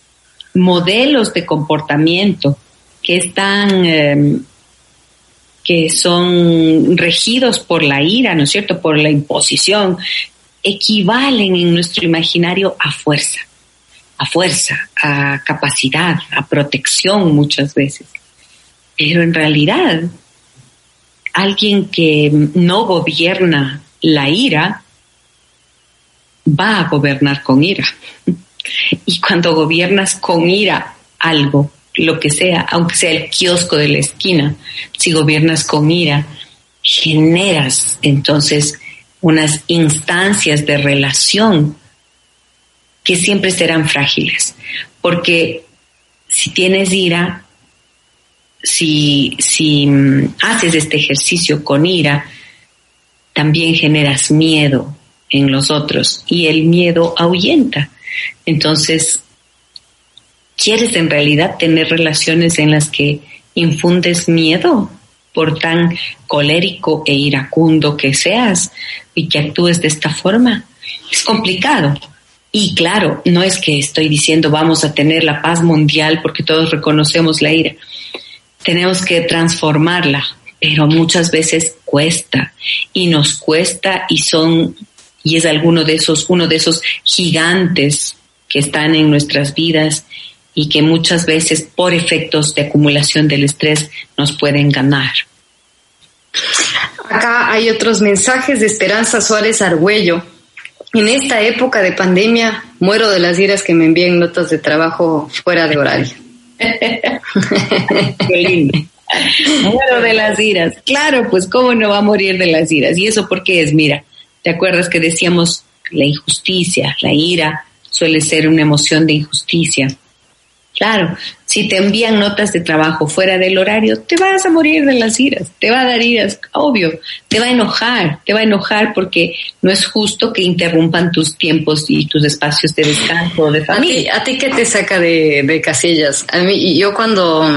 modelos de comportamiento que están, em, que son regidos por la ira, ¿no es cierto?, por la imposición, equivalen en nuestro imaginario a fuerza, a fuerza, a capacidad, a protección muchas veces. Pero en realidad, alguien que no gobierna la ira va a gobernar con ira. Y cuando gobiernas con ira algo, lo que sea, aunque sea el kiosco de la esquina, si gobiernas con ira, generas entonces unas instancias de relación que siempre serán frágiles. Porque si tienes ira, si, si mm, haces este ejercicio con ira, también generas miedo en los otros y el miedo ahuyenta. Entonces, ¿quieres en realidad tener relaciones en las que infundes miedo por tan colérico e iracundo que seas y que actúes de esta forma? Es complicado. Y claro, no es que estoy diciendo vamos a tener la paz mundial porque todos reconocemos la ira. Tenemos que transformarla, pero muchas veces cuesta y nos cuesta y son y es alguno de esos uno de esos gigantes que están en nuestras vidas y que muchas veces por efectos de acumulación del estrés nos pueden ganar. Acá hay otros mensajes de Esperanza Suárez Argüello. En esta época de pandemia muero de las iras que me envíen notas de trabajo fuera de horario. (laughs) Qué lindo. Muero de las iras. Claro, pues cómo no va a morir de las iras. Y eso porque es, mira, ¿te acuerdas que decíamos la injusticia, la ira suele ser una emoción de injusticia? Claro, si te envían notas de trabajo fuera del horario, te vas a morir de las iras, te va a dar iras, obvio, te va a enojar, te va a enojar porque no es justo que interrumpan tus tiempos y tus espacios de descanso de familia. ¿A ti, qué te saca de, de casillas? A mí, yo cuando,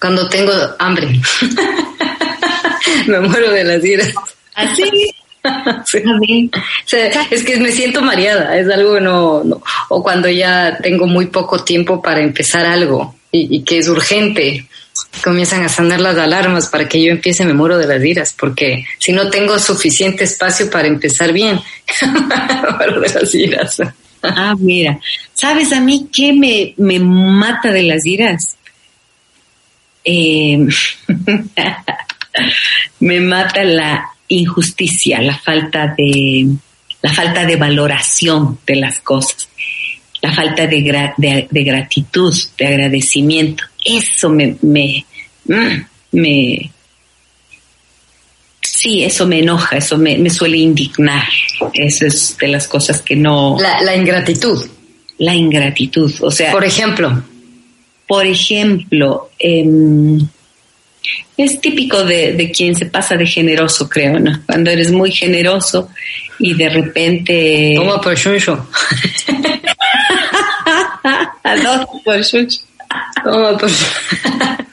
cuando tengo hambre, (laughs) me muero de las iras. ¿Así? (laughs) es que me siento mareada, es algo no, no, o cuando ya tengo muy poco tiempo para empezar algo y, que es urgente, comienzan a sonar las alarmas para que yo empiece, me muero de las iras, porque si no tengo suficiente espacio para empezar bien, (laughs) me muero de las iras. Ah, mira, ¿sabes a mí qué me, me mata de las iras? Eh, (laughs) me mata la injusticia, la falta de, la falta de valoración de las cosas, la falta de, de, gratitud, de agradecimiento. Eso me, me, mm, me, sí, eso me enoja, eso me, me, suele indignar. Eso es de las cosas que no. La, la ingratitud. La ingratitud, o sea. Por ejemplo. Por ejemplo, eh, es típico de, quien se pasa de generoso, creo, ¿no? Cuando eres muy generoso y de repente... Toma por chucho. (laughs) Dos por. Toma por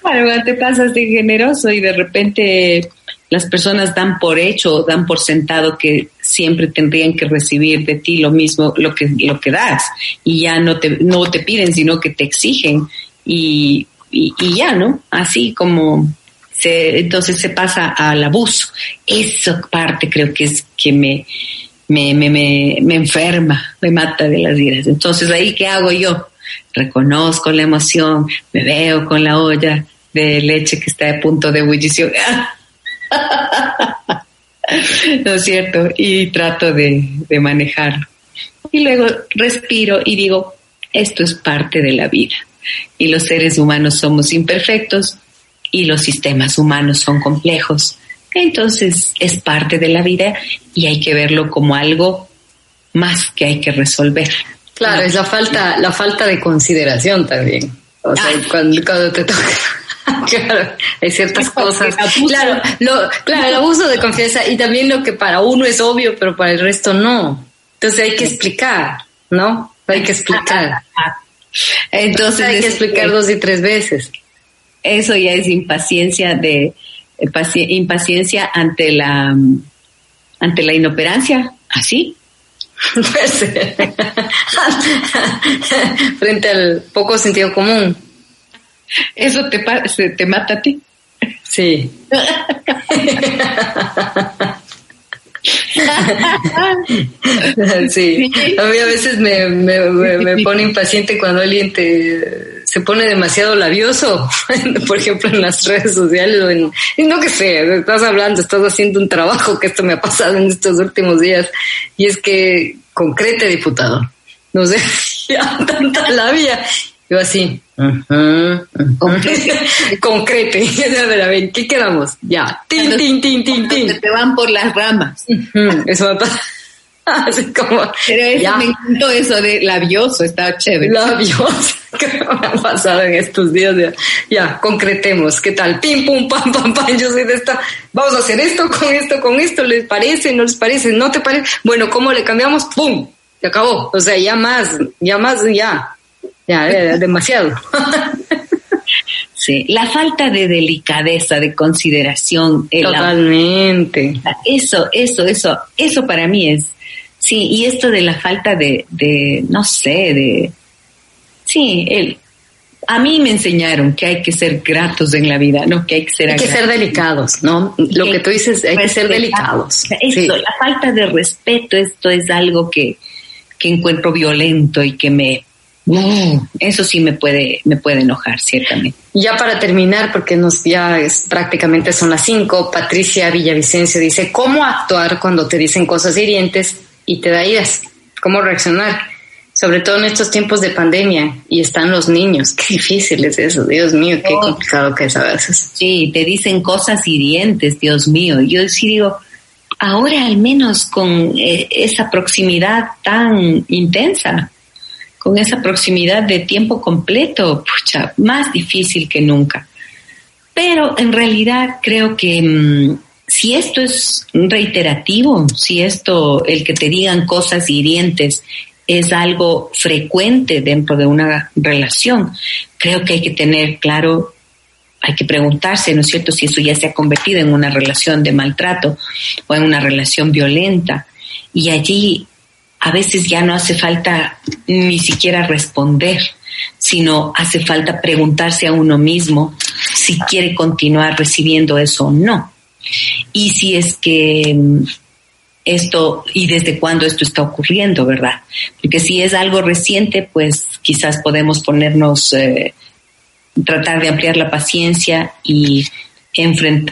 Cuando te pasas de generoso y de repente las personas dan por hecho, dan por sentado que siempre tendrían que recibir de ti lo mismo, lo que, lo que das. Y ya no te, no te piden, sino que te exigen. Y, y, y ya, ¿no? Así como entonces se pasa al abuso. Eso parte creo que es que me, me, me, me, enferma, me mata de las iras. Entonces ahí, ¿qué hago yo? Reconozco la emoción, me veo con la olla de leche que está a punto de ebullición. (laughs) ¿No es cierto? Y trato de, de manejarlo. Y luego respiro y digo, esto es parte de la vida. Y los seres humanos somos imperfectos, y los sistemas humanos son complejos. Entonces es parte de la vida y hay que verlo como algo más que hay que resolver. Claro, es la falta, la falta de consideración también. O sea, ah. cuando, te toca. (laughs) claro, hay ciertas cosas. Claro, lo, claro, el abuso de confianza y también lo que para uno es obvio, pero para el resto no. Entonces hay que explicar, ¿no? Hay que explicar. Entonces hay que explicar dos y tres veces eso ya es impaciencia de impaciencia ante la ante la inoperancia, así. (laughs) Puede ser. (laughs) Frente al poco sentido común. ¿Eso te, te mata a ti? (laughs) Sí. sí, a mí a veces me, me, pone impaciente cuando alguien te se pone demasiado labioso, (laughs) por ejemplo en las redes sociales o en, no que sé, estás hablando, estás haciendo un trabajo que esto me ha pasado en estos últimos días y es que concrete diputado, no sé, (laughs) ya tanta labia, yo así, Concrete. (laughs) a ver, a ver, ¿qué quedamos? Ya. Tin, tin, tin, tin, tin. Te van por las ramas. Eso va a pasar. (laughs) Así como. Pero eso, me encantó eso de labioso, estaba chévere. Labioso, (laughs) ¿qué me ha pasado en estos días? Ya, ya, concretemos, ¿qué tal? Pim, pum, pam, pam, pam. Yo soy de esta. Vamos a hacer esto con esto, con esto. ¿Les parece? ¿No les parece? ¿No te parece? Bueno, ¿cómo le cambiamos? ¡Pum! Se acabó. O sea, ya más, ya más, ya. Ya, demasiado. (laughs) Sí, la falta de delicadeza, de consideración. Totalmente. eso, eso, eso, eso para mí es, sí, y esto de la falta de, de no sé, de, sí, el, a mí me enseñaron que hay que ser gratos en la vida, ¿no? Que hay que ser Hay que ser delicados, ¿no? Lo que, tú dices, hay que ser delicados. Eso, la falta de respeto, esto es algo que, que encuentro violento y que me, eso sí me puede, me puede enojar, ciertamente. Ya para terminar, porque nos ya es, prácticamente son las cinco, Patricia Villavicencio dice, ¿cómo actuar cuando te dicen cosas hirientes y te da iras? ¿Cómo reaccionar? Sobre todo en estos tiempos de pandemia y están los niños. (laughs) Qué difícil es eso, Dios mío, qué oh. complicado que es a veces. Sí, te dicen cosas hirientes, Dios mío. Yo sí digo, ahora al menos con eh, esa proximidad tan intensa, con esa proximidad de tiempo completo, pucha, más difícil que nunca. Pero en realidad creo que mm, si esto es reiterativo, si esto, el que te digan cosas hirientes, es algo frecuente dentro de una relación, creo que hay que tener claro, hay que preguntarse, ¿no es cierto?, si eso ya se ha convertido en una relación de maltrato o en una relación violenta. Y allí a veces ya no hace falta ni siquiera responder, sino hace falta preguntarse a uno mismo si quiere continuar recibiendo eso o no. Y si es que mm, esto y desde cuándo esto está ocurriendo, ¿verdad? Porque si es algo reciente, pues quizás podemos ponernos, eh, tratar de ampliar la paciencia y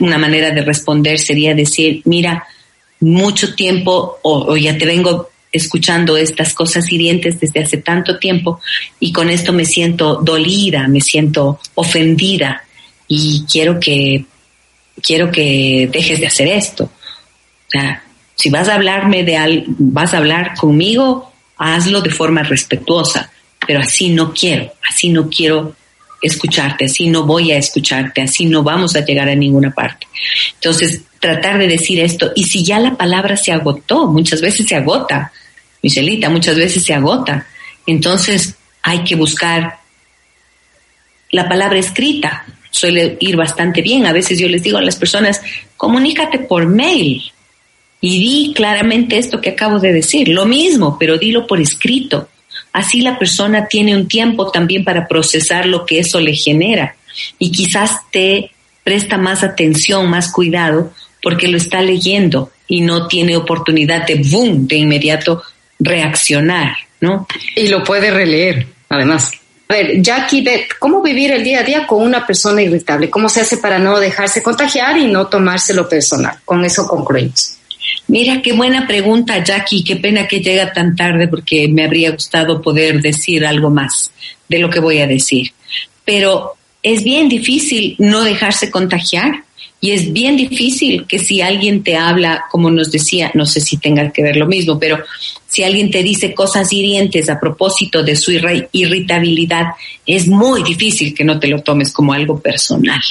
una manera de responder sería decir, mira, mucho tiempo o ya te vengo escuchando estas cosas hirientes desde hace tanto tiempo y con esto me siento dolida, me siento ofendida y quiero que quiero que dejes de hacer esto. O sea, si vas a hablarme de algo, vas a hablar conmigo, hazlo de forma respetuosa, pero así no quiero, así no quiero escucharte, así no voy a escucharte, así no vamos a llegar a ninguna parte. Entonces, tratar de decir esto, y si ya la palabra se agotó, muchas veces se agota, Michelita, muchas veces se agota. Entonces hay que buscar la palabra escrita. Suele ir bastante bien. A veces yo les digo a las personas, comunícate por mail y di claramente esto que acabo de decir. Lo mismo, pero dilo por escrito. Así la persona tiene un tiempo también para procesar lo que eso le genera y quizás te presta más atención, más cuidado, porque lo está leyendo y no tiene oportunidad de boom, de inmediato reaccionar, ¿no? Y lo puede releer, además. A ver, Jackie, ¿cómo vivir el día a día con una persona irritable? ¿Cómo se hace para no dejarse contagiar y no tomárselo personal? Con eso concluimos. Mira, qué buena pregunta, Jackie. Qué pena que llega tan tarde porque me habría gustado poder decir algo más de lo que voy a decir. Pero es bien difícil no dejarse contagiar y es bien difícil que si alguien te habla, como nos decía, no sé si tenga que ver lo mismo, pero si alguien te dice cosas hirientes a propósito de su irritabilidad, es muy difícil que no te lo tomes como algo personal.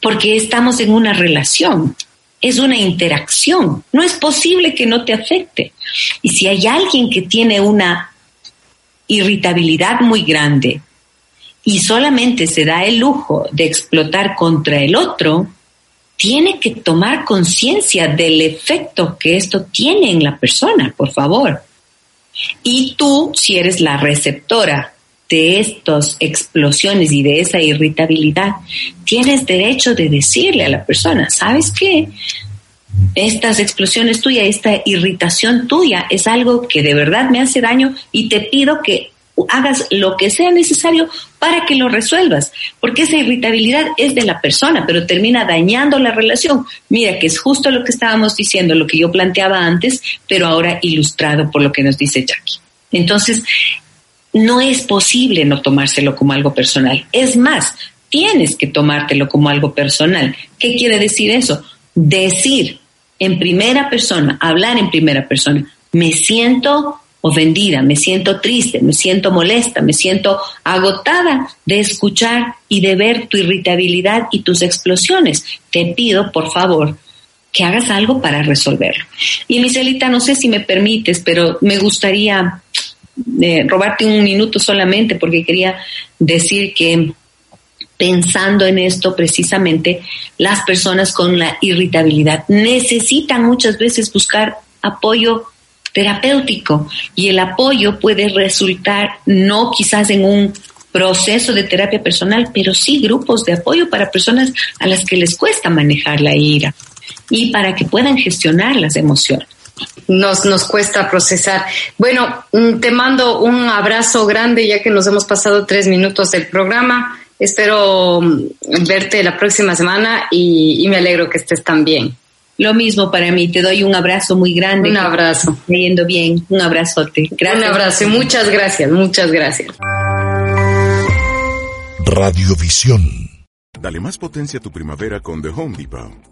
Porque estamos en una relación, es una interacción, no es posible que no te afecte. Y si hay alguien que tiene una irritabilidad muy grande y solamente se da el lujo de explotar contra el otro, tiene que tomar conciencia del efecto que esto tiene en la persona, por favor. Y tú, si eres la receptora de estas explosiones y de esa irritabilidad, tienes derecho de decirle a la persona, ¿sabes qué? Estas explosiones tuyas, esta irritación tuya es algo que de verdad me hace daño y te pido que hagas lo que sea necesario para que lo resuelvas, porque esa irritabilidad es de la persona, pero termina dañando la relación. Mira que es justo lo que estábamos diciendo, lo que yo planteaba antes, pero ahora ilustrado por lo que nos dice Jackie. Entonces, no es posible no tomárselo como algo personal. Es más, tienes que tomártelo como algo personal. ¿Qué quiere decir eso? Decir en primera persona, hablar en primera persona, me siento ofendida, me siento triste, me siento molesta, me siento agotada de escuchar y de ver tu irritabilidad y tus explosiones. Te pido, por favor, que hagas algo para resolverlo. Y Miselita, no sé si me permites, pero me gustaría eh, robarte un minuto solamente porque quería decir que pensando en esto precisamente, las personas con la irritabilidad necesitan muchas veces buscar apoyo terapéutico y el apoyo puede resultar no quizás en un proceso de terapia personal, pero sí grupos de apoyo para personas a las que les cuesta manejar la ira y para que puedan gestionar las emociones. Nos, nos cuesta procesar. Bueno, mm, te mando un abrazo grande ya que nos hemos pasado tres minutos del programa. Espero mm, verte la próxima semana y, me alegro que estés tan bien. Lo mismo para mí, te doy un abrazo muy grande. Un abrazo. Yendo bien, un abrazote. Gracias. Un abrazo y muchas gracias, muchas gracias. Radiovisión. Dale más potencia a tu primavera con The Home Depot.